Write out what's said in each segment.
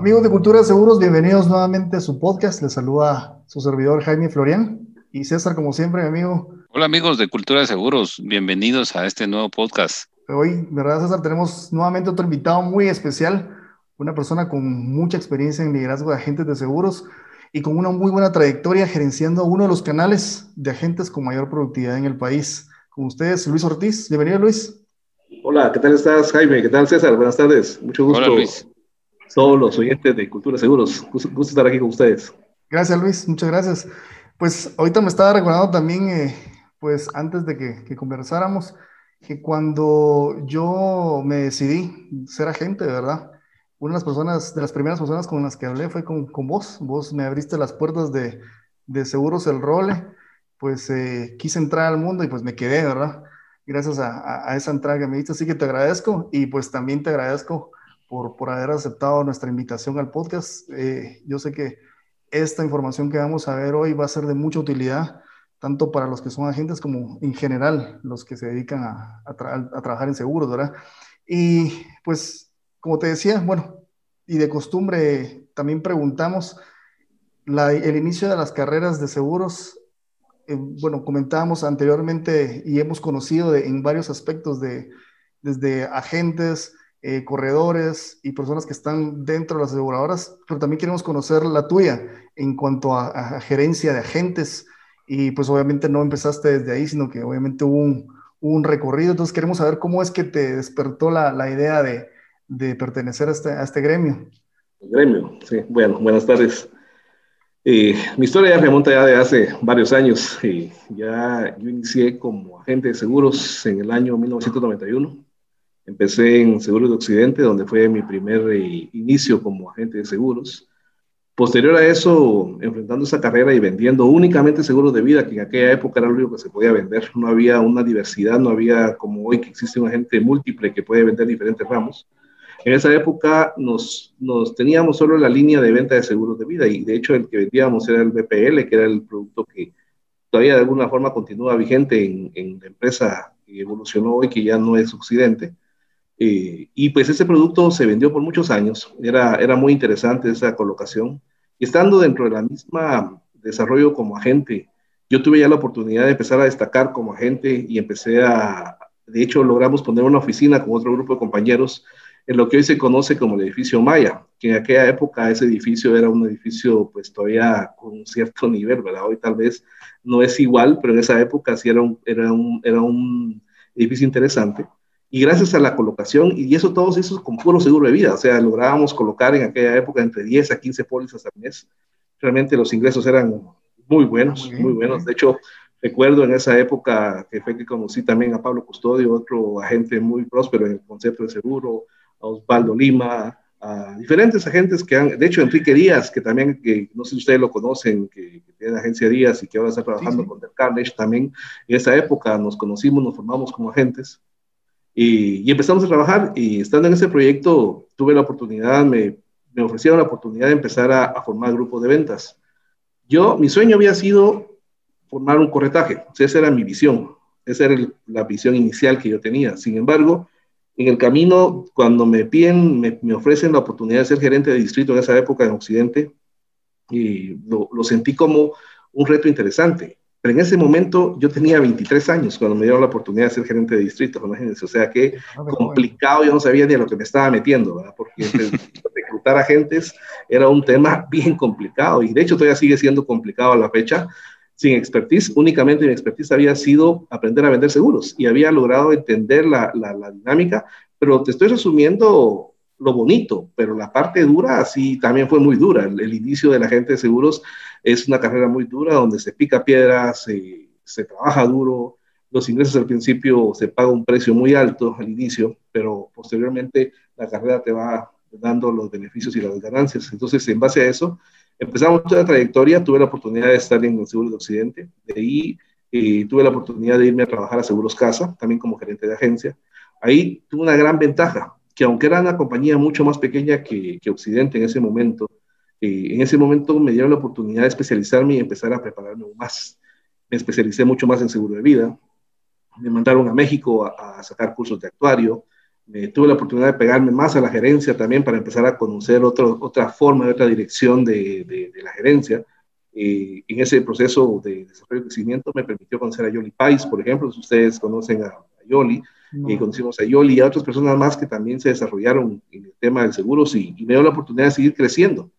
Amigos de Cultura de Seguros, bienvenidos nuevamente a su podcast. Les saluda su servidor Jaime Florian y César, como siempre, mi amigo. Hola amigos de Cultura de Seguros, bienvenidos a este nuevo podcast. Hoy, ¿verdad, César? Tenemos nuevamente otro invitado muy especial, una persona con mucha experiencia en liderazgo de agentes de seguros y con una muy buena trayectoria gerenciando uno de los canales de agentes con mayor productividad en el país. Con ustedes, Luis Ortiz. Bienvenido, Luis. Hola, ¿qué tal estás, Jaime? ¿Qué tal, César? Buenas tardes. Mucho gusto. Hola, Luis todos los oyentes de Cultura Seguros. Gusto, estar aquí con ustedes. Gracias, Luis. Muchas gracias. Pues ahorita me estaba recordando también, eh, pues antes de que, conversáramos, que cuando yo me decidí ser agente, ¿verdad? Una de las personas, de las primeras personas con las que hablé fue con, con vos. Vos me abriste las puertas de, de Seguros El Role. Pues eh, quise entrar al mundo y pues me quedé, ¿verdad? Gracias a, a, esa entrada que me diste. Así que te agradezco y pues también te agradezco por, por haber aceptado nuestra invitación al podcast. Eh, yo sé que esta información que vamos a ver hoy va a ser de mucha utilidad, tanto para los que son agentes como en general los que se dedican a, a, trabajar en seguros, ¿verdad? Y pues, como te decía, bueno, y de costumbre también preguntamos la, el inicio de las carreras de seguros. Eh, bueno, comentábamos anteriormente y hemos conocido de, en varios aspectos de desde agentes, eh, corredores y personas que están dentro de las aseguradoras, pero también queremos conocer la tuya en cuanto a, gerencia de agentes. Y pues obviamente no empezaste desde ahí, sino que obviamente hubo un, un recorrido. Entonces queremos saber cómo es que te despertó la, la idea de, de, pertenecer a este, a este gremio. Gremio, sí. Bueno, buenas tardes. Eh, mi historia ya remonta ya de hace varios años. Eh, ya yo inicié como agente de seguros en el año 1991 Empecé en Seguros de Occidente, donde fue mi primer eh, inicio como agente de seguros. Posterior a eso, enfrentando esa carrera y vendiendo únicamente seguros de vida, que en aquella época era lo único que se podía vender. No había una diversidad, no había como hoy que existe un agente múltiple que puede vender diferentes ramos. En esa época nos, nos teníamos solo la línea de venta de seguros de vida y de hecho el que vendíamos era el BPL, que era el producto que todavía de alguna forma continúa vigente en, en la empresa que evolucionó hoy, que ya no es Occidente. Eh, y pues ese producto se vendió por muchos años, era, era muy interesante esa colocación. Estando dentro de la misma desarrollo como agente, yo tuve ya la oportunidad de empezar a destacar como agente y empecé a, de hecho logramos poner una oficina con otro grupo de compañeros en lo que hoy se conoce como el edificio Maya, que en aquella época ese edificio era un edificio pues todavía con un cierto nivel, ¿verdad? Hoy tal vez no es igual, pero en esa época sí era un, era un, era un edificio interesante y gracias a la colocación, y eso todo eso con puro seguro de vida, o sea, lográbamos colocar en aquella época entre 10 a 15 pólizas al mes. Realmente los ingresos eran muy buenos, muy, buenos. De hecho, recuerdo en esa época que fue que conocí también a Pablo Custodio, otro agente muy próspero en el concepto de seguro, a Osvaldo Lima, a diferentes agentes que han, de hecho, Enrique Díaz, que también, que no sé si ustedes lo conocen, que, tiene agencia Díaz y que ahora está trabajando con Del Carnage, también en esa época nos conocimos, nos formamos como agentes y, empezamos a trabajar y estando en ese proyecto tuve la oportunidad, me, me ofrecieron la oportunidad de empezar a, formar grupos de ventas. Yo, mi sueño había sido formar un corretaje, esa era mi visión, esa era la visión inicial que yo tenía. Sin embargo, en el camino, cuando me piden, me, me, ofrecen la oportunidad de ser gerente de distrito en esa época en Occidente, y lo sentí como un reto interesante. Pero en ese momento yo tenía 23 años cuando me dieron la oportunidad de ser gerente de distrito, imagínense, o sea que complicado, yo no sabía ni a lo que me estaba metiendo, ¿verdad? Porque reclutar agentes era un tema bien complicado y de hecho todavía sigue siendo complicado a la fecha. Sin expertise, únicamente mi expertise había sido aprender a vender seguros y había logrado entender la, la, la dinámica, pero te estoy resumiendo lo bonito, pero la parte dura sí también fue muy dura. El, inicio de la gente de seguros es una carrera muy dura donde se pica piedras, se, se trabaja duro, los ingresos al principio se paga un precio muy alto al inicio, pero posteriormente la carrera te va dando los beneficios y las ganancias. Entonces, en base a eso, empezamos toda la trayectoria, tuve la oportunidad de estar en el Seguro de Occidente, de ahí eh, tuve la oportunidad de irme a trabajar a Seguros Casa, también como gerente de agencia. Ahí tuve una gran ventaja, que aunque era una compañía mucho más pequeña que, que Occidente en ese momento, eh, en ese momento me dieron la oportunidad de especializarme y empezar a prepararme más. Me especialicé mucho más en seguro de vida. Me mandaron a México a, a sacar cursos de actuario. tuve la oportunidad de pegarme más a la gerencia también para empezar a conocer otro, otra forma, otra dirección de, de, la gerencia. Eh, en ese proceso de desarrollo y crecimiento me permitió conocer a Yoli Pais, por ejemplo, si ustedes conocen a, Yoli, y conocimos a Yoli y a otras personas más que también se desarrollaron en el tema del seguros y, y me dio la oportunidad de seguir creciendo.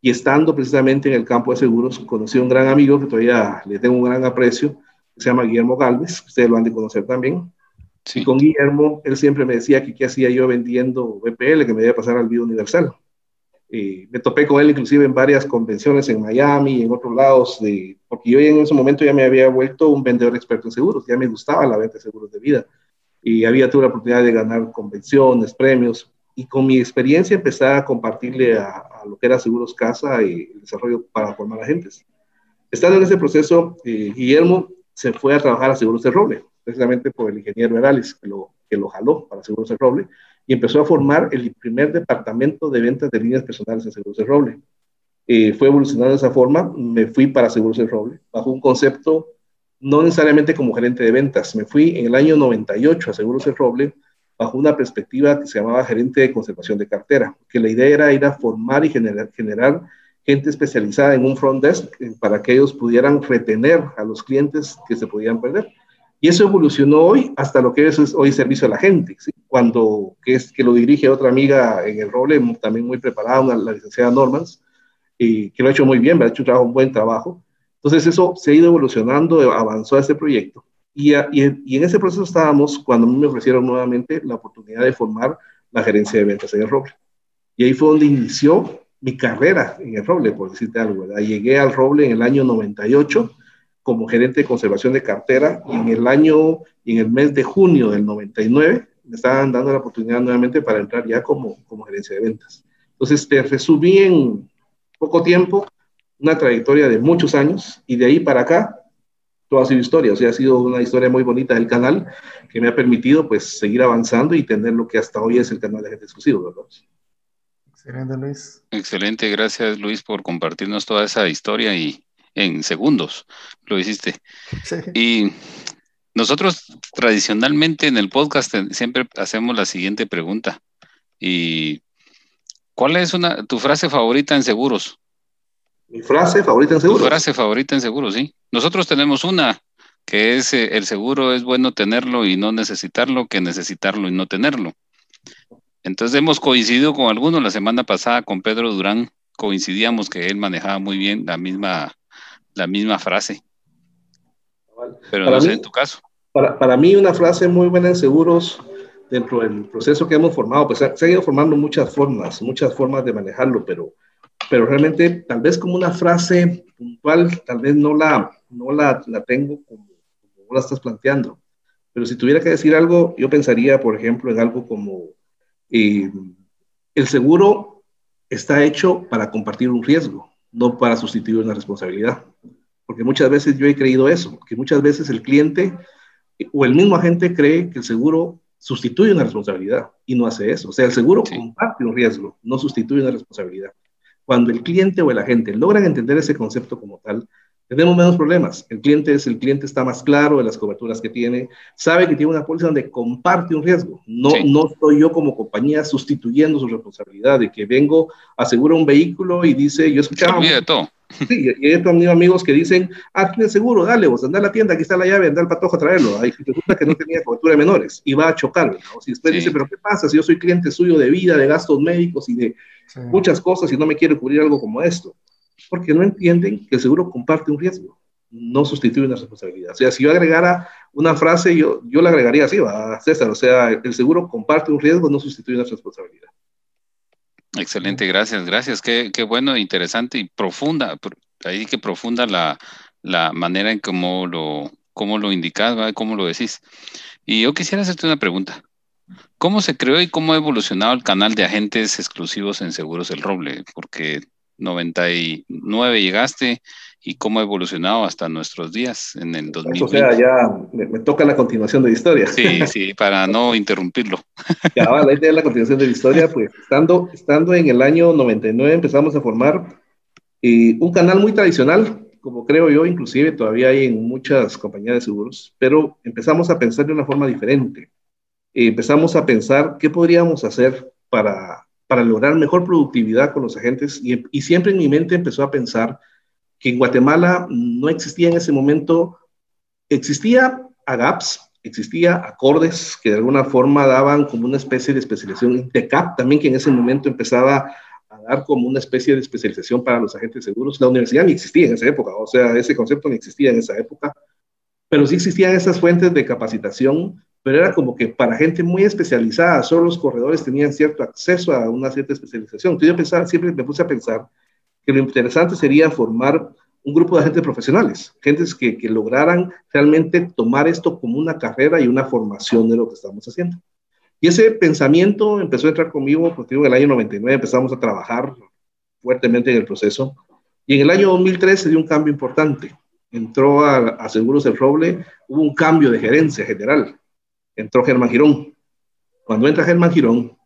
Y estando precisamente en el campo de seguros, conocí a un gran amigo que todavía le tengo un gran aprecio, que se llama Guillermo Galvez, ustedes lo han de conocer también. Y con Guillermo, él siempre me decía que qué hacía yo vendiendo BPL, que me debía pasar al Vida Universal. y me topé con él inclusive en varias convenciones en Miami y en otros lados, de, porque yo en ese momento ya me había vuelto un vendedor experto en seguros, ya me gustaba la venta de seguros de vida y había tuve la oportunidad de ganar convenciones, premios, y con mi experiencia empecé a compartirle a, lo que era Seguros Casa y el desarrollo para formar agentes. Estando en ese proceso, eh, Guillermo se fue a trabajar a Seguros de Roble, precisamente por el ingeniero Herales, que lo, que lo jaló para Seguros de Roble, y empezó a formar el primer departamento de ventas de líneas personales en Seguros de Roble. Eh, fue evolucionando de esa forma, me fui para Seguros de Roble, bajo un concepto no necesariamente como gerente de ventas, me fui en el año 98 a Seguros de Roble, bajo una perspectiva que se llamaba gerente de conservación de cartera, que la idea era ir a formar y generar, generar gente especializada en un front desk eh, para que ellos pudieran retener a los clientes que se podían perder. Y eso evolucionó hoy hasta lo que es, hoy servicio a la gente, cuando que es que lo dirige otra amiga en el rol, también muy preparada, la licenciada Normans, y que lo ha hecho muy bien, ha hecho un buen trabajo. Entonces eso se ha ido evolucionando, avanzó a este proyecto. Y, y, en ese proceso estábamos cuando me ofrecieron nuevamente la oportunidad de formar la gerencia de ventas en el Roble. Y ahí fue donde inició mi carrera en el Roble, por decirte algo. ¿verdad? Llegué al Roble en el año 98 como gerente de conservación de cartera y en el año, en el mes de junio del 99, me estaban dando la oportunidad nuevamente para entrar ya como, como gerencia de ventas. Entonces, te resumí en poco tiempo una trayectoria de muchos años y de ahí para acá todo ha sido historia, o sea, ha sido una historia muy bonita del canal que me ha permitido pues seguir avanzando y tener lo que hasta hoy es el canal de gente exclusivo, ¿verdad? Excelente, Luis. Excelente, gracias Luis por compartirnos toda esa historia y en segundos lo hiciste. Sí. Y nosotros tradicionalmente en el podcast siempre hacemos la siguiente pregunta. ¿Y cuál es una, tu frase favorita en seguros? Mi frase favorita en seguros. Tu frase favorita en seguros, sí. Nosotros tenemos una que es eh, el seguro es bueno tenerlo y no necesitarlo que necesitarlo y no tenerlo. Entonces hemos coincidido con algunos la semana pasada con Pedro Durán, coincidíamos que él manejaba muy bien la misma, la misma frase. Pero no sé en tu caso. Para, para, mí una frase muy buena en seguros dentro del proceso que hemos formado, pues se, se han ido formando muchas formas, muchas formas de manejarlo, pero pero realmente tal vez como una frase puntual, tal vez no la, no la, la tengo como, como la estás planteando. Pero si tuviera que decir algo, yo pensaría, por ejemplo, en algo como eh, el seguro está hecho para compartir un riesgo, no para sustituir una responsabilidad. Porque muchas veces yo he creído eso, que muchas veces el cliente o el mismo agente cree que el seguro sustituye una responsabilidad y no hace eso. O sea, el seguro comparte un riesgo, no sustituye una responsabilidad. Cuando el cliente o el agente logran entender ese concepto como tal, tenemos menos problemas. El cliente es el cliente está más claro de las coberturas que tiene, sabe que tiene una póliza donde comparte un riesgo. No, no estoy yo como compañía sustituyendo su responsabilidad de que vengo, aseguro un vehículo y dice, yo escuchaba. Se de todo. Sí, y he tenido amigos que dicen, ah, tienes seguro, dale, vos anda a la tienda, aquí está la llave, anda al patojo a traerlo. Ahí resulta que no tenía cobertura de menores y va a chocar. O si después dice, pero ¿qué pasa si yo soy cliente suyo de vida, de gastos médicos y de muchas cosas y no me quiere cubrir algo como esto? Porque no entienden que el seguro comparte un riesgo, no sustituye una responsabilidad. O sea, si yo agregara una frase, yo, yo la agregaría así, va, César, o sea, el seguro comparte un riesgo, no sustituye una responsabilidad. Excelente, gracias, gracias. Qué, qué bueno, interesante y profunda. Ahí que profunda la, la manera en cómo lo, cómo lo indicas, cómo lo decís. Y yo quisiera hacerte una pregunta. ¿Cómo se creó y cómo ha evolucionado el canal de agentes exclusivos en Seguros El Roble? Porque 99 llegaste y cómo ha evolucionado hasta nuestros días en el 2020. O sea, ya me, toca la continuación de la historia. Sí, sí, para no interrumpirlo. Ya, la idea de la continuación de la historia, pues estando, estando en el año 99 empezamos a formar eh, un canal muy tradicional, como creo yo, inclusive todavía hay en muchas compañías de seguros, pero empezamos a pensar de una forma diferente. empezamos a pensar qué podríamos hacer para, para lograr mejor productividad con los agentes y, y siempre en mi mente empezó a pensar que en Guatemala no existía en ese momento, existía AGAPS, existía acordes que de alguna forma daban como una especie de especialización, TECAP también que en ese momento empezaba a dar como una especie de especialización para los agentes seguros. La universidad ni existía en esa época, o sea, ese concepto ni existía en esa época, pero sí existían esas fuentes de capacitación, pero era como que para gente muy especializada, solo los corredores tenían cierto acceso a una cierta especialización. Entonces yo pensaba, siempre me puse a pensar que lo interesante sería formar un grupo de agentes profesionales, gentes que, que, lograran realmente tomar esto como una carrera y una formación de lo que estamos haciendo. Y ese pensamiento empezó a entrar conmigo, porque en el año 99 empezamos a trabajar fuertemente en el proceso, y en el año 2003 se dio un cambio importante. Entró a, a Seguros del Roble, hubo un cambio de gerencia general. Entró Germán Girón. Cuando entra Germán Girón,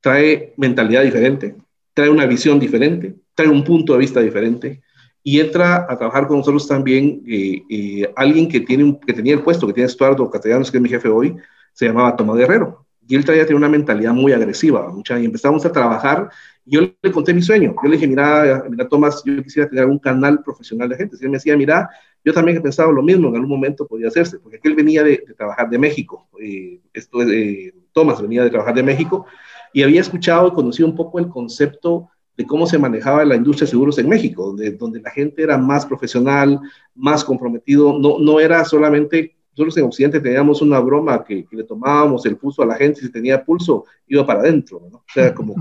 trae mentalidad diferente, trae una visión diferente, trae un punto de vista diferente, y entra a trabajar con nosotros también eh, eh, alguien que, tiene que tenía el puesto, que tiene Estuardo Castellanos, que es mi jefe hoy, se llamaba Tomás Guerrero. Y él traía tiene una mentalidad muy agresiva, mucha, y empezamos a trabajar. Yo le conté mi sueño. Yo le dije, mira, mira, Tomás, yo quisiera tener un canal profesional de gente. Y él me decía, mira, yo también he pensado lo mismo, en algún momento podría hacerse, porque él venía de, de trabajar de México. Eh, esto, eh, Tomás venía de trabajar de México y había escuchado y conocido un poco el concepto de cómo se manejaba la industria de seguros en México, donde, donde la gente era más profesional, más comprometido, no, no era solamente, nosotros en Occidente teníamos una broma que, que le tomábamos el pulso a la gente, si tenía pulso, iba para adentro, ¿no? O sea, como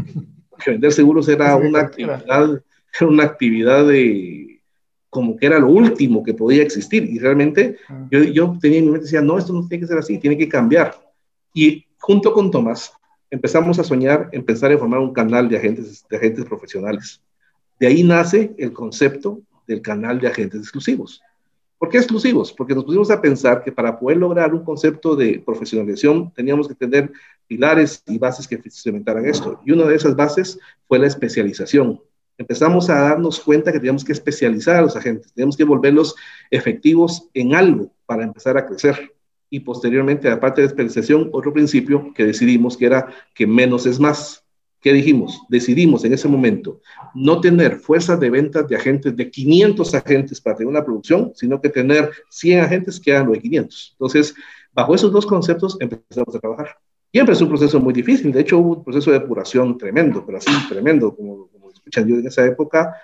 que, vender seguros era una actividad, era una actividad de, como que era lo último que podía existir, y realmente yo, yo tenía en mi mente, decía, no, esto no tiene que ser así, tiene que cambiar. Y junto con Tomás, empezamos a soñar, empezar a formar un canal de agentes, de agentes profesionales. De ahí nace el concepto del canal de agentes exclusivos. ¿Por qué exclusivos? Porque nos pusimos a pensar que para poder lograr un concepto de profesionalización teníamos que tener pilares y bases que cementaran esto. Y una de esas bases fue la especialización. Empezamos a darnos cuenta que teníamos que especializar a los agentes, teníamos que volverlos efectivos en algo para empezar a crecer y posteriormente, aparte de especialización, otro principio que decidimos que era que menos es más. ¿Qué dijimos? Decidimos en ese momento no tener fuerzas de ventas de agentes de 500 agentes para tener una producción, sino que tener 100 agentes que hagan lo de 500. Entonces, bajo esos dos conceptos empezamos a trabajar. Y empezó un proceso muy difícil. De hecho, hubo un proceso de depuración tremendo, pero así tremendo, como, escuchan yo en esa época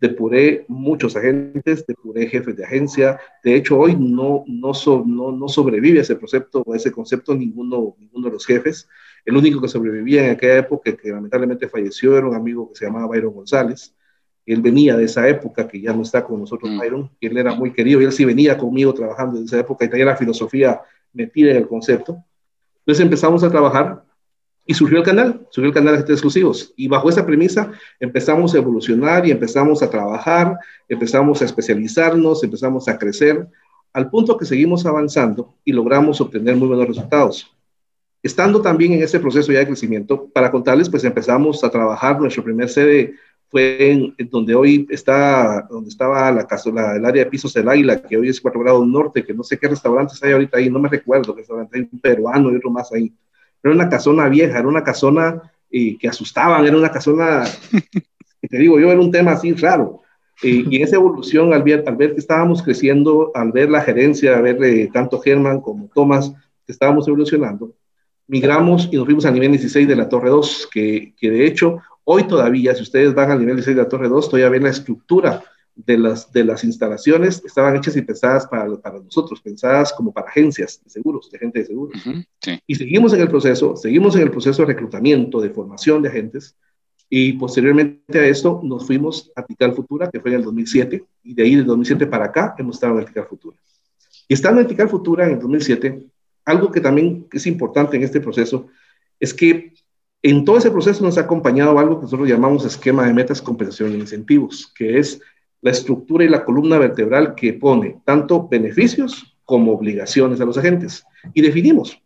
depuré muchos agentes, depuré jefes de agencia. De hecho, hoy no, no, no, no sobrevive ese concepto, ese concepto ninguno, ninguno de los jefes. El único que sobrevivía en aquella época, que lamentablemente falleció, era un amigo que se llamaba Byron González. Él venía de esa época, que ya no está con nosotros, mm. Byron, y él era muy querido, y él sí venía conmigo trabajando en esa época y tenía la filosofía metida en el concepto. Entonces empezamos a trabajar y surgió el canal, surgió el canal de exclusivos. Y bajo esa premisa empezamos a evolucionar y empezamos a trabajar, empezamos a especializarnos, empezamos a crecer, al punto que seguimos avanzando y logramos obtener muy buenos resultados. Estando también en ese proceso ya de crecimiento, para contarles, pues empezamos a trabajar, nuestro primer sede fue en, donde hoy está, donde estaba la, la, el área de pisos del Águila, que hoy es 4 grados norte, que no sé qué restaurantes hay ahorita ahí, no me recuerdo, restaurante hay un peruano y otro más ahí era una casona vieja, era una casona eh, que asustaban, era una casona, que te digo yo, era un tema así raro. Eh, y esa evolución, al ver, al ver que estábamos creciendo, al ver la gerencia, al ver eh, tanto Germán como Tomás, que estábamos evolucionando, migramos y nos fuimos al nivel 16 de la Torre 2, que, que de hecho, hoy todavía, si ustedes van al nivel 16 de la Torre 2, todavía ven la estructura de las, de las instalaciones estaban hechas y pensadas para, para nosotros, pensadas como para agencias de seguros, de gente de seguros. Uh -huh, sí. Y seguimos en el proceso, seguimos en el proceso de reclutamiento, de formación de agentes, y posteriormente a esto nos fuimos a Tical Futura, que fue en el 2007, y de ahí del 2007 para acá hemos estado en Tical Futura. Y estando en Tical Futura en el 2007, algo que también es importante en este proceso es que en todo ese proceso nos ha acompañado algo que nosotros llamamos esquema de metas, compensación e incentivos, que es la estructura y la columna vertebral que pone tanto beneficios como obligaciones a los agentes. Y definimos,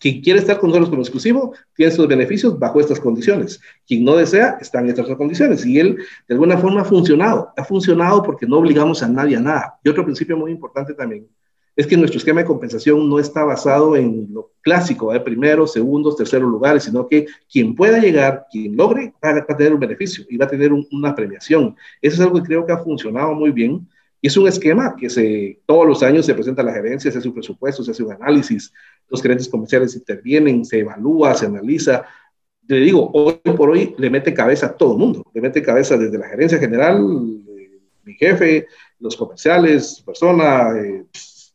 quien quiere estar con nosotros como exclusivo, tiene sus beneficios bajo estas condiciones. Quien no desea, está en estas condiciones. Y él, de alguna forma, ha funcionado. Ha funcionado porque no obligamos a nadie a nada. Y otro principio muy importante también es que nuestro esquema de compensación no está basado en lo clásico, de primeros, segundos, terceros lugares, sino que quien pueda llegar, quien logre, va a tener un beneficio y va a tener una premiación. Eso es algo que creo que ha funcionado muy bien. Y es un esquema que se, todos los años se presenta a la gerencia, se hace un presupuesto, se hace un análisis, los gerentes comerciales intervienen, se evalúa, se analiza. Te digo, hoy por hoy le mete cabeza a todo el mundo, le mete cabeza desde la gerencia general, eh, mi jefe, los comerciales, persona, eh,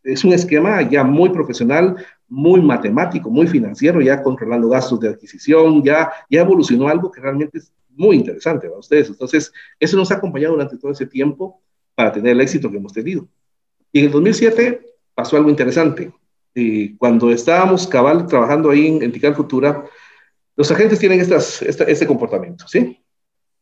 es un esquema ya muy profesional, muy matemático, muy financiero, ya controlando gastos de adquisición, ya, ya evolucionó algo que realmente es muy interesante para ustedes. Entonces, eso nos ha acompañado durante todo ese tiempo para tener el éxito que hemos tenido. Y en el 2007 pasó algo interesante. Y cuando estábamos cabal trabajando ahí en, en Futura, los agentes tienen estas, este comportamiento, ¿sí?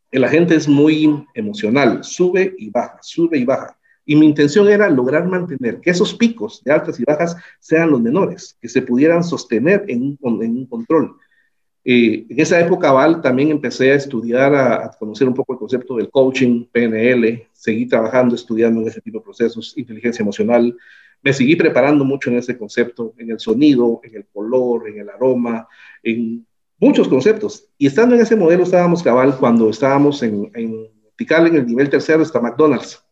El agente es muy emocional, sube y baja, sube y baja. Y mi intención era lograr mantener que esos picos de altas y bajas sean los menores, que se pudieran sostener en un, en un control. Eh, en esa época, Val, también empecé a estudiar, a, conocer un poco el concepto del coaching, PNL, seguí trabajando, estudiando en ese tipo de procesos, inteligencia emocional, me seguí preparando mucho en ese concepto, en el sonido, en el color, en el aroma, en muchos conceptos. Y estando en ese modelo estábamos cabal cuando estábamos en, en en el nivel tercero hasta McDonald's.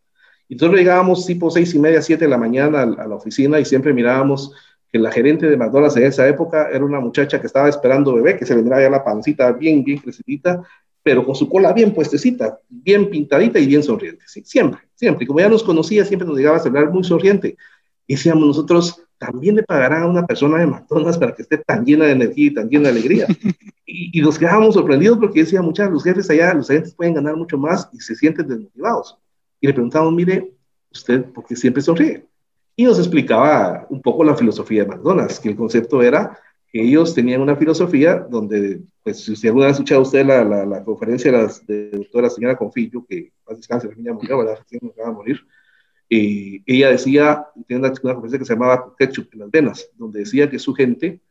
Y nosotros llegábamos tipo seis y media, siete de la mañana a, la oficina y siempre mirábamos que la gerente de McDonald's en esa época era una muchacha que estaba esperando bebé, que se le miraba ya la pancita bien, bien crecidita, pero con su cola bien puestecita, bien pintadita y bien sonriente. Sí, siempre, siempre. Y como ya nos conocía, siempre nos llegaba a hablar muy sonriente. Y decíamos nosotros, también le pagarán a una persona de McDonald's para que esté tan llena de energía y tan llena de alegría. y, y nos quedábamos sorprendidos porque decía, muchas los jefes allá, los agentes pueden ganar mucho más y se sienten desmotivados y le preguntamos, mire, ¿usted por qué siempre sonríe? Y nos explicaba un poco la filosofía de McDonald's, que el concepto era que ellos tenían una filosofía donde, pues, si usted alguna vez ha escuchado usted la, la, conferencia de la de doctora señora Confillo, que más descanse, la niña murió, ¿verdad? no acaba de morir. Y ella decía, tiene una, una, conferencia que se llamaba Ketchup en las venas, donde decía que su gente,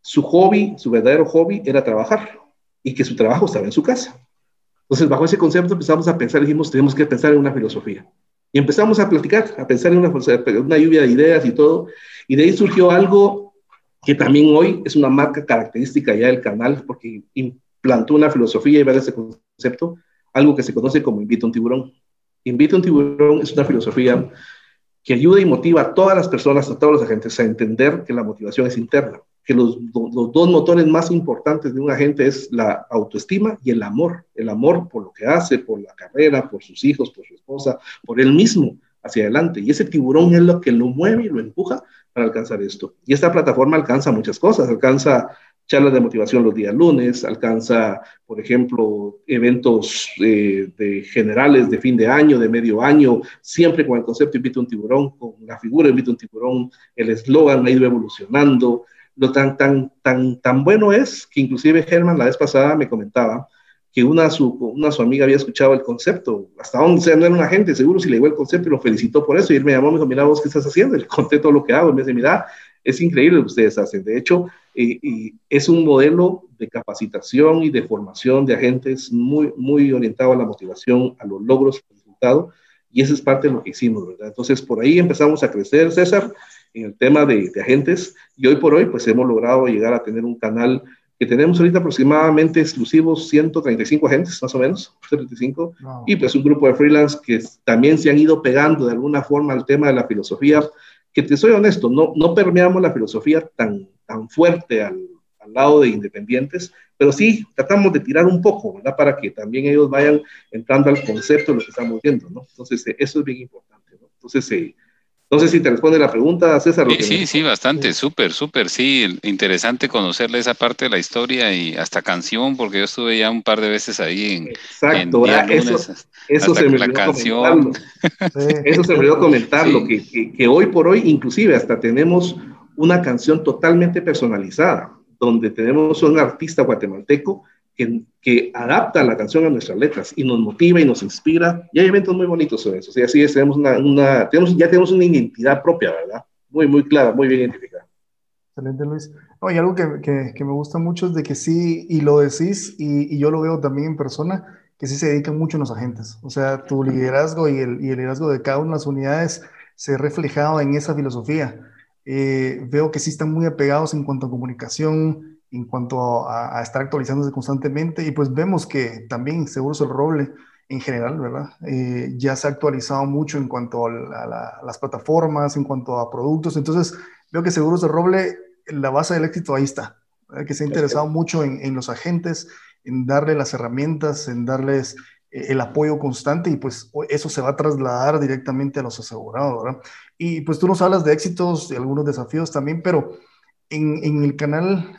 su hobby, su verdadero hobby era trabajar y que su trabajo estaba en su casa. Entonces, bajo ese concepto empezamos a pensar, dijimos, tenemos que pensar en una filosofía. Y empezamos a platicar, a pensar en una, una lluvia de ideas y todo. Y de ahí surgió algo que también hoy es una marca característica ya del canal, porque implantó una filosofía y ver ese concepto, algo que se conoce como Invita un tiburón. Invita un tiburón es una filosofía que ayuda y motiva a todas las personas, a todos los agentes a entender que la motivación es interna que los, los, dos motores más importantes de un agente es la autoestima y el amor, el amor por lo que hace, por la carrera, por sus hijos, por su esposa, por él mismo hacia adelante. Y ese tiburón es lo que lo mueve y lo empuja para alcanzar esto. Y esta plataforma alcanza muchas cosas, alcanza charlas de motivación los días lunes, alcanza, por ejemplo, eventos eh, de generales de fin de año, de medio año, siempre con el concepto invita un tiburón, con la figura invita un tiburón, el eslogan ha ido evolucionando, lo tan, tan, tan, tan bueno es que inclusive Germán la vez pasada me comentaba que una su, una su amiga había escuchado el concepto, hasta donde sea, no era un agente, seguro si le dio el concepto y lo felicitó por eso, y él me llamó y me dijo, mira vos, ¿qué estás haciendo? Le conté todo lo que hago, y me dice, mira, es increíble lo que ustedes hacen. De hecho, y es un modelo de capacitación y de formación de agentes muy, muy orientado a la motivación, a los logros, al resultado, y eso es parte de lo que hicimos, ¿verdad? Entonces, por ahí empezamos a crecer, César, en el tema de, agentes y hoy por hoy pues hemos logrado llegar a tener un canal que tenemos ahorita aproximadamente exclusivos 135 agentes, más o menos, 135, y pues un grupo de freelance que también se han ido pegando de alguna forma al tema de la filosofía, que te soy honesto, no, no permeamos la filosofía tan, tan fuerte al, al lado de independientes, pero sí tratamos de tirar un poco, ¿verdad? Para que también ellos vayan entrando al concepto de lo que estamos viendo, ¿no? Entonces, eh, eso es bien importante, ¿no? Entonces, eh, no sé si te responde la pregunta, César. Sí, sí, sí, bastante, súper, súper, sí, interesante conocerle esa parte de la historia y hasta canción, porque yo estuve ya un par de veces ahí en, Exacto, eso, eso se me la canción. Eso se me olvidó comentarlo, que, que hoy por hoy inclusive hasta tenemos una canción totalmente personalizada, donde tenemos un artista guatemalteco que, adapta la canción a nuestras letras y nos motiva y nos inspira. Y hay eventos muy bonitos sobre eso. O sea, así es, tenemos una, tenemos, ya tenemos una identidad propia, ¿verdad? Muy, muy clara, muy bien identificada. Excelente, Luis. No, y algo que, que, que, me gusta mucho es de que sí, y lo decís, y, y, yo lo veo también en persona, que sí se dedican mucho los agentes. O sea, tu liderazgo y el, y el liderazgo de cada una de las unidades se reflejado en esa filosofía. Eh, veo que sí están muy apegados en cuanto a comunicación, en cuanto a, estar actualizándose constantemente y pues vemos que también Seguros el Roble en general, ¿verdad? Eh, ya se ha actualizado mucho en cuanto a, las plataformas, en cuanto a productos, entonces veo que Seguros el Roble, la base del éxito ahí está, que se ha interesado mucho en, en, los agentes, en darle las herramientas, en darles eh, el apoyo constante y pues eso se va a trasladar directamente a los asegurados, ¿verdad? Y pues tú nos hablas de éxitos y algunos desafíos también, pero en, en el canal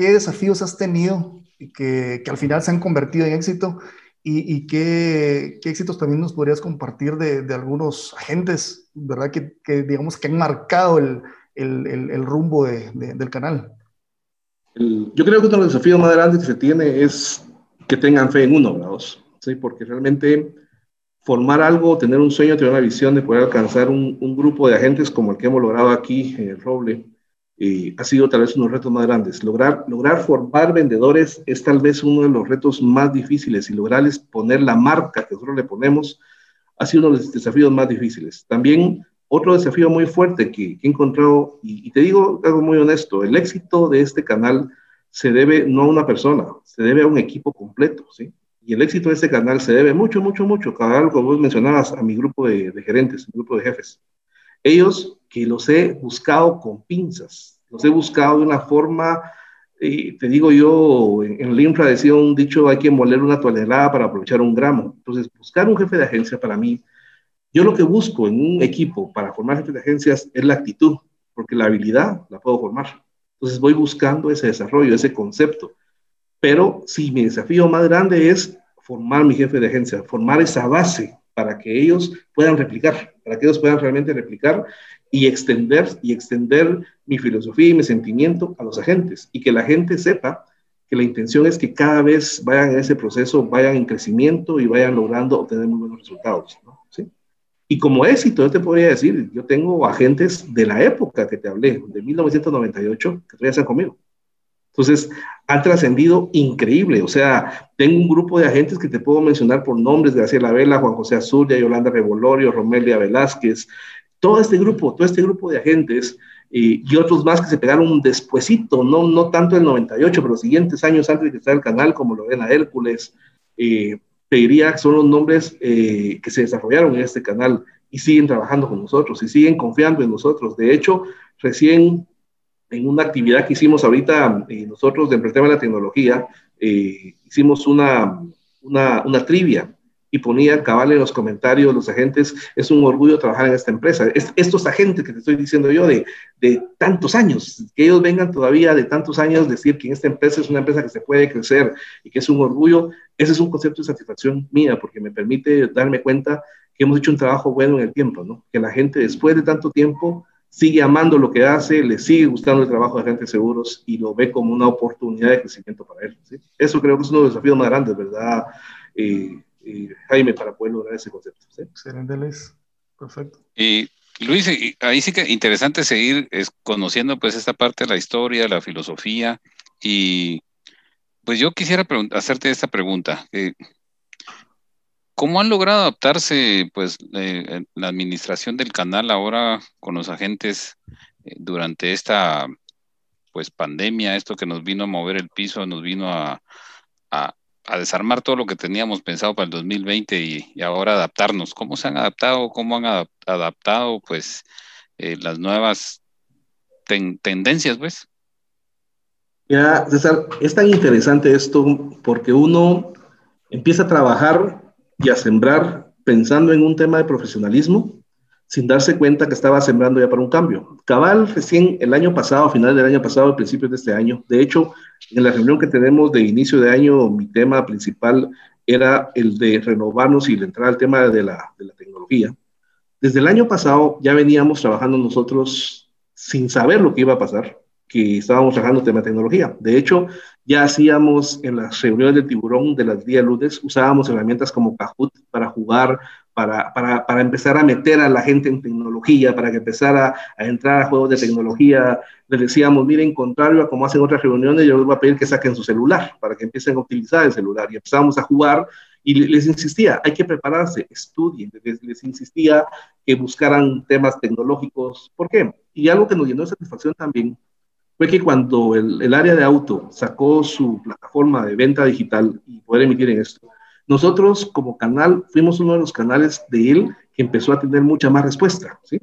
¿qué desafíos has tenido que, que al final se han convertido en éxito? ¿Y, y qué, qué, éxitos también nos podrías compartir de, de algunos agentes, verdad? Que, que, digamos que han marcado el, el, el, rumbo de, del canal. yo creo que uno de los desafíos más grandes que se tiene es que tengan fe en uno, ¿verdad? ¿Sí? Porque realmente formar algo, tener un sueño, tener una visión de poder alcanzar un, un grupo de agentes como el que hemos logrado aquí en el Roble, ha sido tal vez uno de los retos más grandes. Lograr, lograr formar vendedores es tal vez uno de los retos más difíciles y lograrles poner la marca que nosotros le ponemos ha sido uno de los desafíos más difíciles. También otro desafío muy fuerte que, he encontrado, y, te digo algo muy honesto, el éxito de este canal se debe no a una persona, se debe a un equipo completo, ¿sí? Y el éxito de este canal se debe mucho, mucho, mucho, cada como vos mencionabas, a mi grupo de, de gerentes, mi grupo de jefes. Ellos que los he buscado con pinzas, los he buscado de una forma, y te digo yo, en, el infra decía un dicho, hay que moler una tonelada para aprovechar un gramo. Entonces, buscar un jefe de agencia para mí, yo lo que busco en un equipo para formar jefe de agencias es la actitud, porque la habilidad la puedo formar. Entonces voy buscando ese desarrollo, ese concepto. Pero si mi desafío más grande es formar mi jefe de agencia, formar esa base para que ellos puedan replicar, para que ellos puedan realmente replicar y extender, y extender mi filosofía y mi sentimiento a los agentes y que la gente sepa que la intención es que cada vez vayan en ese proceso, vayan en crecimiento y vayan logrando obtener muy buenos resultados. ¿Sí? Y como éxito, yo te podría decir, yo tengo agentes de la época que te hablé, de 1998, que todavía están conmigo. Entonces, ha trascendido increíble. O sea, tengo un grupo de agentes que te puedo mencionar por nombres, Graciela Vela, Juan José Azulia, Yolanda Revolorio, Romelia Velázquez, todo este grupo, todo este grupo de agentes eh, y otros más que se pegaron despuesito, no, no tanto el 98, pero los siguientes años antes de que esté el canal, como Lorena Hércules, eh, te diría que son los nombres eh, que se desarrollaron en este canal y siguen trabajando con nosotros y siguen confiando en nosotros. De hecho, recién en una actividad que hicimos ahorita eh, nosotros del tema de la tecnología, eh, hicimos una, una, una, trivia y ponía cabal en los comentarios los agentes, es un orgullo trabajar en esta empresa. estos agentes que te estoy diciendo yo de, de tantos años, que ellos vengan todavía de tantos años, decir que esta empresa es una empresa que se puede crecer y que es un orgullo, ese es un concepto de satisfacción mía porque me permite darme cuenta que hemos hecho un trabajo bueno en el tiempo, que la gente después de tanto tiempo sigue amando lo que hace, le sigue gustando el trabajo de agentes seguros y lo ve como una oportunidad de crecimiento para él. Eso creo que es uno de los desafíos más grandes, ¿verdad, eh, eh, Jaime, para poder lograr ese concepto? Excelente, Luis. Perfecto. Y Luis, ahí sí que interesante seguir conociendo pues esta parte de la historia, la filosofía y pues yo quisiera hacerte esta pregunta. ¿Cómo han logrado adaptarse, pues, eh, la administración del canal ahora con los agentes eh, durante esta, pues, pandemia, esto que nos vino a mover el piso, nos vino a, desarmar todo lo que teníamos pensado para el 2020 y, ahora adaptarnos? ¿Cómo se han adaptado? ¿Cómo han adaptado, pues, eh, las nuevas tendencias, pues? Ya, César, es tan interesante esto porque uno empieza a trabajar y a sembrar pensando en un tema de profesionalismo sin darse cuenta que estaba sembrando ya para un cambio. Cabal, recién el año pasado, a final del año pasado, a principios de este año, de hecho, en la reunión que tenemos de inicio de año, mi tema principal era el de renovarnos y entrar al tema de la, de la tecnología. Desde el año pasado ya veníamos trabajando nosotros sin saber lo que iba a pasar, que estábamos trabajando tema de tecnología. De hecho, ya hacíamos en las reuniones del tiburón de las días lunes, usábamos herramientas como Kahoot para jugar, para, para, para, empezar a meter a la gente en tecnología, para que empezara a entrar a juegos de tecnología. Les decíamos, miren, contrario a como hacen otras reuniones, yo les voy a pedir que saquen su celular, para que empiecen a utilizar el celular. Y empezamos a jugar Y les insistía, hay que prepararse, estudien, les, insistía que buscaran temas tecnológicos. ¿Por qué? Y algo que nos llenó de satisfacción también fue que cuando el, el, área de auto sacó su plataforma de venta digital y poder emitir en esto, nosotros como canal fuimos uno de los canales de él que empezó a tener mucha más respuesta. ¿sí?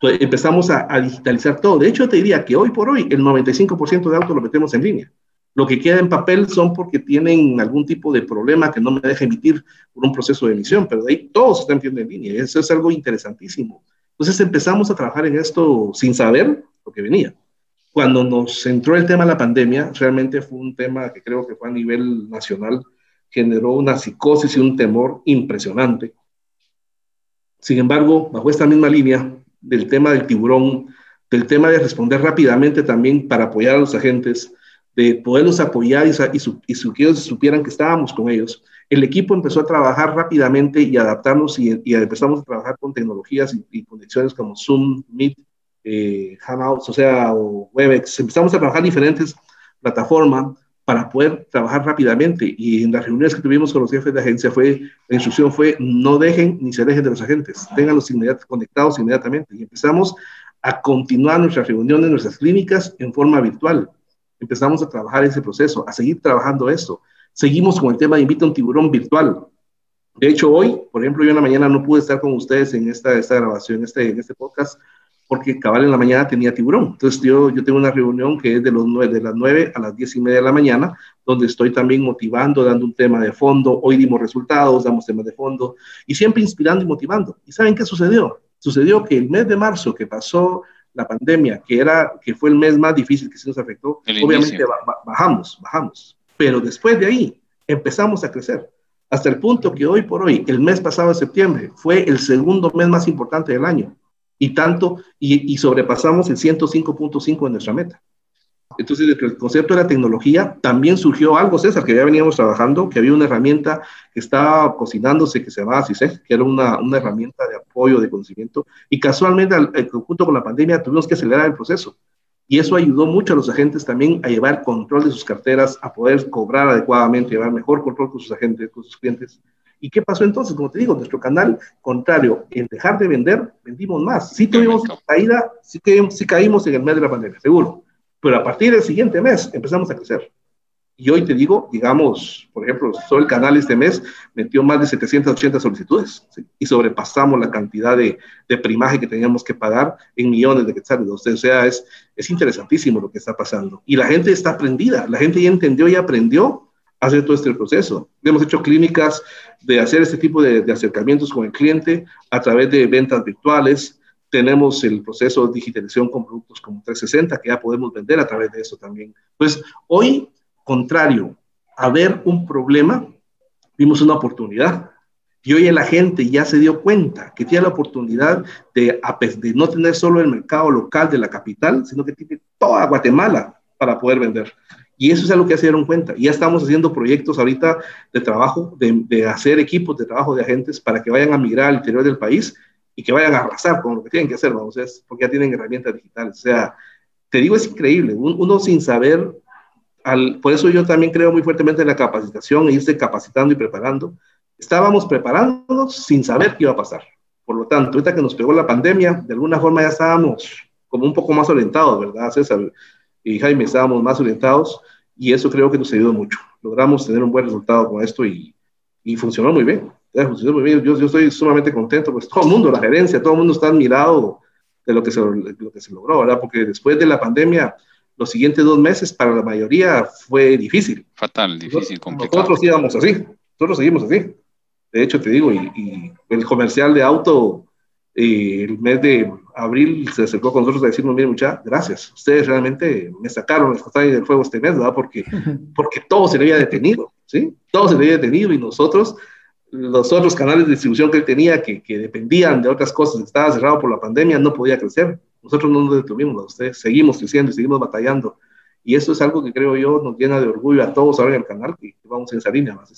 Entonces, empezamos a, a, digitalizar todo. De hecho, te diría que hoy por hoy el 95% de autos lo metemos en línea. Lo que queda en papel son porque tienen algún tipo de problema que no me deja emitir por un proceso de emisión, pero de ahí todos están viendo en línea. Eso es algo interesantísimo. Entonces empezamos a trabajar en esto sin saber lo que venía. Cuando nos entró el tema de la pandemia, realmente fue un tema que creo que fue a nivel nacional, generó una psicosis y un temor impresionante. Sin embargo, bajo esta misma línea del tema del tiburón, del tema de responder rápidamente también para apoyar a los agentes, de poderlos apoyar y, y, su, y su, que ellos supieran que estábamos con ellos. El equipo empezó a trabajar rápidamente y adaptarnos y, y empezamos a trabajar con tecnologías y, conexiones como Zoom, Meet, eh, Hangouts, o sea, o Webex. Empezamos a trabajar diferentes plataformas para poder trabajar rápidamente. Y en las reuniones que tuvimos con los jefes de agencia fue, la instrucción fue, no dejen ni se dejen de los agentes, tenganlos inmediat conectados inmediatamente. Y empezamos a continuar nuestras reuniones, nuestras clínicas en forma virtual empezamos a trabajar ese proceso, a seguir trabajando esto. Seguimos con el tema de invita a un tiburón virtual. De hecho, hoy, por ejemplo, yo en la mañana no pude estar con ustedes en esta, esta grabación, este, en este podcast, porque cabal en la mañana tenía tiburón. Entonces yo, yo tengo una reunión que es de, los 9, de las 9 a las 10 y media de la mañana, donde estoy también motivando, dando un tema de fondo. Hoy dimos resultados, damos temas de fondo y siempre inspirando y motivando. ¿Y saben qué sucedió? Sucedió que el mes de marzo que pasó la pandemia, que, era, que fue el mes más difícil que se nos afectó, obviamente bajamos, bajamos. Pero después de ahí empezamos a crecer. Hasta el punto que hoy por hoy, el mes pasado de septiembre, fue el segundo mes más importante del año. Y tanto, y, y sobrepasamos el 105.5 de nuestra meta. Entonces, del concepto de la tecnología, también surgió algo, César, que ya veníamos trabajando, que había una herramienta que estaba cocinándose que se llamaba CISEC, que era una, una herramienta de apoyo, de conocimiento, y casualmente, al, junto con la pandemia, tuvimos que acelerar el proceso. Y eso ayudó mucho a los agentes también a llevar control de sus carteras, a poder cobrar adecuadamente, llevar mejor control con sus agentes, con sus clientes. ¿Y qué pasó entonces? Como te digo, nuestro canal, contrario, en dejar de vender, vendimos más. Sí tuvimos caída, sí, que, sí caímos en el mes de la pandemia, seguro pero a partir del siguiente mes empezamos a crecer. Y hoy te digo, digamos, por ejemplo, solo el canal este mes metió más de 780 solicitudes ¿sí? y sobrepasamos la cantidad de, de, primaje que teníamos que pagar en millones de quetzales. O sea, es, es interesantísimo lo que está pasando. Y la gente está aprendida, la gente ya entendió y aprendió hacer todo este proceso. Hemos hecho clínicas de hacer este tipo de, acercamientos con el cliente a través de ventas virtuales, tenemos el proceso de digitalización con productos como 360, que ya podemos vender a través de eso también. Pues hoy, contrario a ver un problema, vimos una oportunidad. Y hoy la gente ya se dio cuenta que tiene la oportunidad de, de no tener solo el mercado local de la capital, sino que tiene toda Guatemala para poder vender. Y eso es algo que se dieron cuenta. Ya estamos haciendo proyectos ahorita de trabajo, de, de, hacer equipos de trabajo de agentes para que vayan a migrar al interior del país y que vayan a arrasar con lo que tienen que hacer, vamos, es porque ya tienen herramientas digitales. O sea, te digo, es increíble, uno sin saber, al, por eso yo también creo muy fuertemente en la capacitación e irse capacitando y preparando. Estábamos preparándonos sin saber qué iba a pasar. Por lo tanto, ahorita que nos pegó la pandemia, de alguna forma ya estábamos como un poco más orientados, ¿verdad? César y Jaime estábamos más orientados y eso creo que nos ayudó mucho. Logramos tener un buen resultado con esto y, y funcionó muy bien. Yo, yo estoy sumamente contento, pues todo el mundo, la gerencia, todo el mundo está admirado de lo que, se, lo que se logró, ¿verdad? Porque después de la pandemia, los siguientes dos meses para la mayoría fue difícil. Fatal, difícil, complicado. Nosotros íbamos así, nosotros seguimos así. De hecho, te digo, y, y el comercial de auto, eh, el mes de abril se acercó con nosotros a decirnos, mire muchachos, gracias, ustedes realmente me sacaron el del fuego este mes, ¿verdad? Porque, porque todo se le había detenido, ¿sí? Todo se le había detenido y nosotros los otros canales de distribución que él tenía, que, que dependían de otras cosas, estaba cerrado por la pandemia, no podía crecer. Nosotros no nos detuvimos, ustedes seguimos creciendo y seguimos batallando. Y eso es algo que creo yo nos llena de orgullo a todos ahora en el canal, que vamos en esa línea más.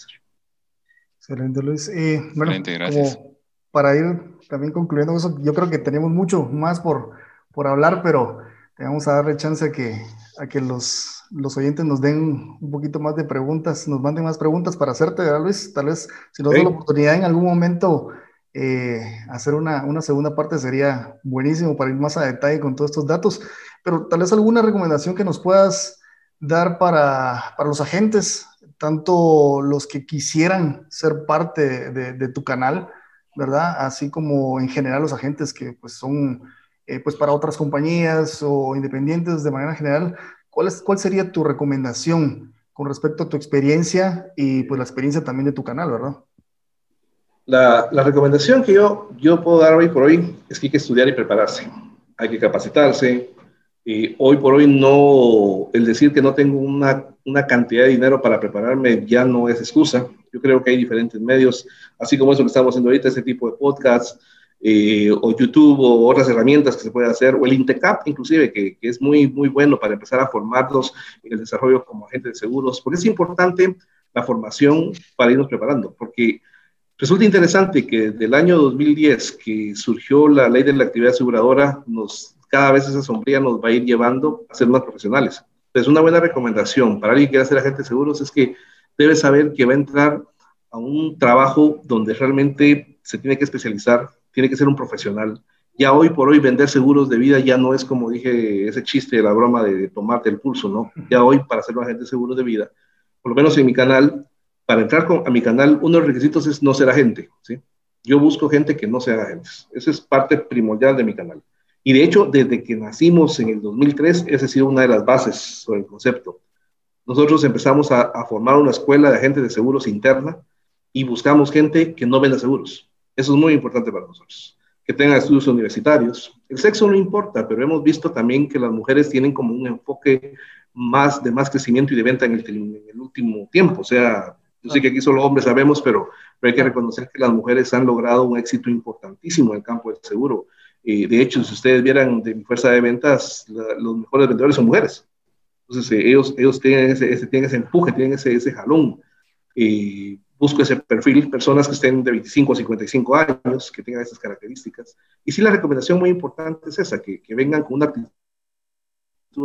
Excelente, Luis. Eh, bueno, Excelente, gracias. Para ir también concluyendo eso, yo creo que tenemos mucho más por, por hablar, pero te vamos a darle chance que a que los, los oyentes nos den un poquito más de preguntas, nos manden más preguntas para hacerte, ¿verdad, Luis? Tal vez si nos da la oportunidad en algún momento eh, hacer una, una, segunda parte sería buenísimo para ir más a detalle con todos estos datos, pero tal vez alguna recomendación que nos puedas dar para, para los agentes, tanto los que quisieran ser parte de, de, tu canal, ¿verdad? Así como en general los agentes que pues son eh, pues para otras compañías o independientes de manera general, ¿cuál, es, ¿cuál sería tu recomendación con respecto a tu experiencia y pues la experiencia también de tu canal, ¿verdad? La, la, recomendación que yo, yo puedo dar hoy por hoy es que hay que estudiar y prepararse. Hay que capacitarse. Y hoy por hoy no, el decir que no tengo una, una cantidad de dinero para prepararme ya no es excusa. Yo creo que hay diferentes medios, así como eso que estamos haciendo ahorita, ese tipo de podcasts, eh, o YouTube o otras herramientas que se puede hacer, o el INTECAP inclusive, que, que, es muy, muy bueno para empezar a formarnos en el desarrollo como agentes de seguros, porque es importante la formación para irnos preparando, porque Resulta interesante que desde el año 2010, que surgió la ley de la actividad aseguradora, nos, cada vez esa sombría nos va a ir llevando a ser más profesionales. Entonces, una buena recomendación para alguien que quiera ser agente de seguros es que debe saber que va a entrar a un trabajo donde realmente se tiene que especializar, tiene que ser un profesional. Ya hoy por hoy vender seguros de vida ya no es como dije ese chiste de la broma de, tomarte el pulso, ¿no? Ya hoy para ser un agente de seguros de vida, por lo menos en mi canal, para entrar a mi canal, uno de los requisitos es no ser agente, ¿sí? Yo busco gente que no sea agentes. Esa es parte primordial de mi canal. Y de hecho, desde que nacimos en el 2003, esa ha sido una de las bases sobre el concepto. Nosotros empezamos a, a formar una escuela de agentes de seguros interna y buscamos gente que no venda seguros. Eso es muy importante para nosotros. Que tengan estudios universitarios. El sexo no importa, pero hemos visto también que las mujeres tienen como un enfoque más de más crecimiento y de venta en el, en el último tiempo. O sea, yo sé que aquí solo hombres sabemos, pero, hay que reconocer que las mujeres han logrado un éxito importantísimo en el campo del seguro. Eh, de hecho, si ustedes vieran de mi fuerza de ventas, los mejores vendedores son mujeres. Entonces, eh, ellos, ellos tienen, ese, tienen ese empuje, tienen ese, ese jalón. Eh, busco ese perfil, personas que estén de 25 a 55 años, que tengan esas características. Y sí, la recomendación muy importante es esa, que, que vengan con una actitud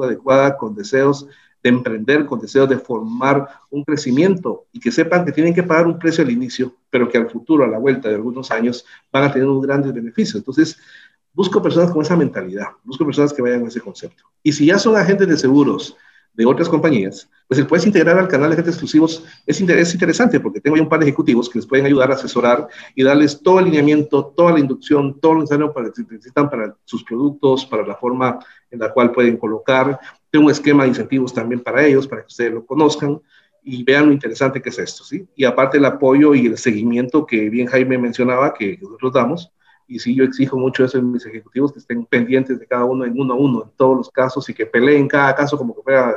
adecuada, con deseos de emprender, con deseos de formar un crecimiento y que sepan que tienen que pagar un precio al inicio, pero que al futuro, a la vuelta de algunos años, van a tener unos grandes beneficios. Entonces, busco personas con esa mentalidad, busco personas que vayan a ese concepto. Y si ya son agentes de seguros de otras compañías, pues el puedes integrar al canal de agentes exclusivos es, es interesante porque tengo ya un par de ejecutivos que les pueden ayudar a asesorar y darles todo el alineamiento, toda la inducción, todo lo necesario para que necesitan para sus productos, para la forma en la cual pueden colocar, un esquema de incentivos también para ellos, para que ustedes lo conozcan y vean lo interesante que es esto, ¿sí? Y aparte el apoyo y el seguimiento que bien Jaime mencionaba que nosotros damos, y sí, yo exijo mucho eso en mis ejecutivos, que estén pendientes de cada uno en uno a uno, en todos los casos, y que peleen cada caso como que fuera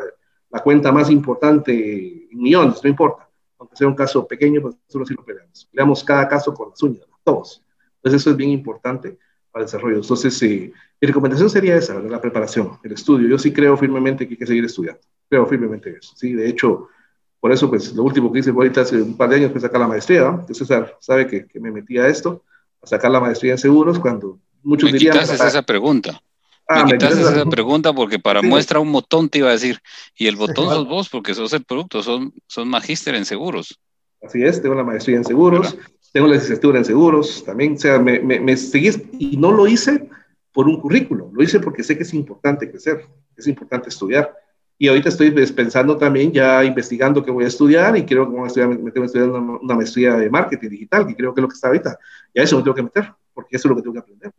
la cuenta más importante en millones, no importa. Aunque sea un caso pequeño, pues nosotros sí lo peleamos. Peleamos cada caso con las uñas, todos. Entonces eso es bien importante para el desarrollo. Entonces, eh, mi recomendación sería esa, la preparación, el estudio. Yo sí creo firmemente que hay que seguir estudiando. Creo firmemente eso. Sí, de hecho, por eso, pues, lo último que hice ahorita hace un par de años fue sacar la maestría. ¿no? César sabe que, que, me metí a esto, a sacar la maestría en seguros, cuando muchos me dirían... esa pregunta. Ah, me quitaste esa pregunta porque para muestra un botón te iba a decir, y el botón sos vos porque sos el producto, son, son magíster en seguros. Así es, tengo la maestría en seguros, tengo la licenciatura en seguros, también, o sea, me, me, me seguís, y no lo hice por un currículo, lo hice porque sé que es importante crecer, es importante estudiar. Y ahorita estoy pensando también, ya investigando qué voy a estudiar y creo que voy a estudiar, me estudiar una, maestría de marketing digital, que creo que es lo que está ahorita. Y a eso me tengo que meter, porque eso es lo que tengo que aprender.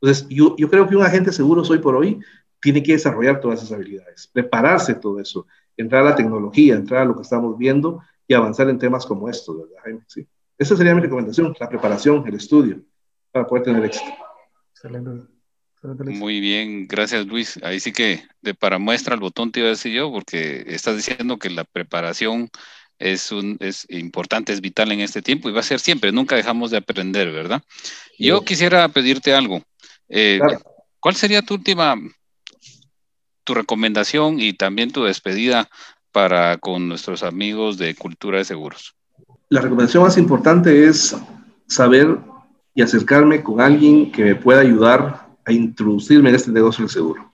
Entonces, yo, yo creo que un agente seguro hoy por hoy tiene que desarrollar todas esas habilidades, prepararse todo eso, entrar a la tecnología, entrar a lo que estamos viendo y avanzar en temas como estos, ¿verdad, Jaime? Sí. Esa sería mi recomendación, la preparación, el estudio, para poder tener éxito. Excelente. Muy bien, gracias Luis. Ahí sí que de para muestra el botón te iba a decir yo, porque estás diciendo que la preparación es, un, es importante, es vital en este tiempo y va a ser siempre, nunca dejamos de aprender, ¿verdad? Yo quisiera pedirte algo. Eh, ¿Cuál sería tu última, tu recomendación y también tu despedida para con nuestros amigos de Cultura de Seguros? La recomendación más importante es saber y acercarme con alguien que me pueda ayudar a introducirme en este negocio del seguro.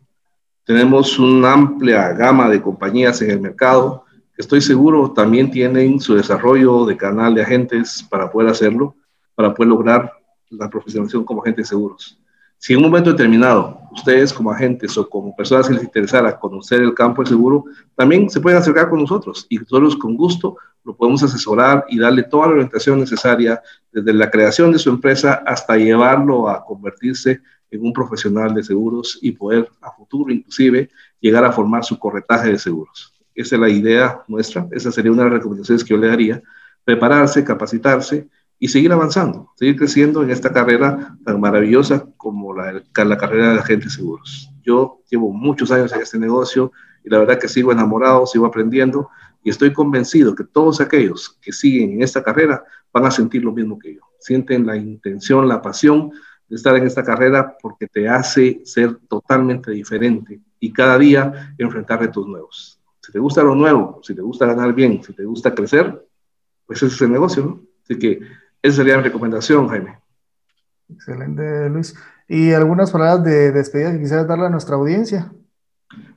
Tenemos una amplia gama de compañías en el mercado que estoy seguro también tienen su desarrollo de canal de agentes para poder hacerlo, para poder lograr la profesionalización como agentes de seguros. Si en un momento determinado ustedes como agentes o como personas que les interesara conocer el campo del seguro, también se pueden acercar con nosotros y nosotros con gusto lo podemos asesorar y darle toda la orientación necesaria desde la creación de su empresa hasta llevarlo a convertirse en un profesional de seguros y poder a futuro inclusive llegar a formar su corretaje de seguros. Esa es la idea nuestra, esa sería una de las recomendaciones que yo le daría, prepararse, capacitarse y seguir avanzando, seguir creciendo en esta carrera tan maravillosa como la, la carrera de agentes seguros. Yo llevo muchos años en este negocio y la verdad que sigo enamorado, sigo aprendiendo y estoy convencido que todos aquellos que siguen en esta carrera van a sentir lo mismo que yo. Sienten la intención, la pasión de estar en esta carrera porque te hace ser totalmente diferente y cada día enfrentar retos nuevos. Si te gusta lo nuevo, si te gusta ganar bien, si te gusta crecer, pues ese es el negocio, ¿no? Así que esa sería mi recomendación, Jaime. Excelente, Luis. ¿Y algunas palabras de despedida que quisieras darle a nuestra audiencia?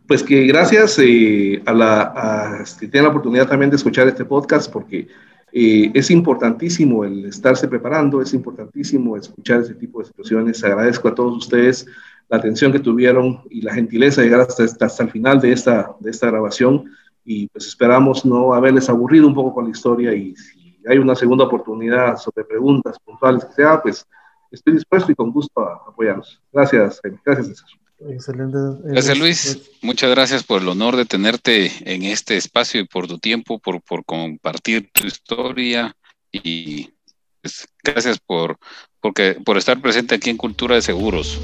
Pues que gracias eh, a la a, que tienen la oportunidad también de escuchar este podcast, porque eh, es importantísimo el estarse preparando, es importantísimo escuchar ese tipo de situaciones. Agradezco a todos ustedes la atención que tuvieron y la gentileza de llegar hasta, hasta, el final de esta, de esta grabación y pues esperamos no haberles aburrido un poco con la historia y si hay una segunda oportunidad sobre preguntas puntuales que sea, pues estoy dispuesto y con gusto a apoyarlos. Gracias, gracias César. Excelente. Gracias Luis, muchas gracias por el honor de tenerte en este espacio y por tu tiempo, por, por compartir tu historia y pues, gracias por, porque, por estar presente aquí en Cultura de Seguros.